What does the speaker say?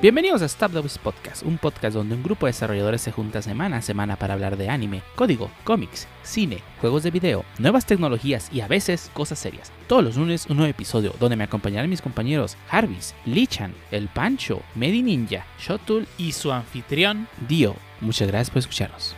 Bienvenidos a Stop the Podcast, un podcast donde un grupo de desarrolladores se junta semana a semana para hablar de anime, código, cómics, cine, juegos de video, nuevas tecnologías y a veces cosas serias. Todos los lunes un nuevo episodio donde me acompañarán mis compañeros Jarvis, Lichan, El Pancho, Medi Ninja, Shotul y su anfitrión Dio. Muchas gracias por escucharnos.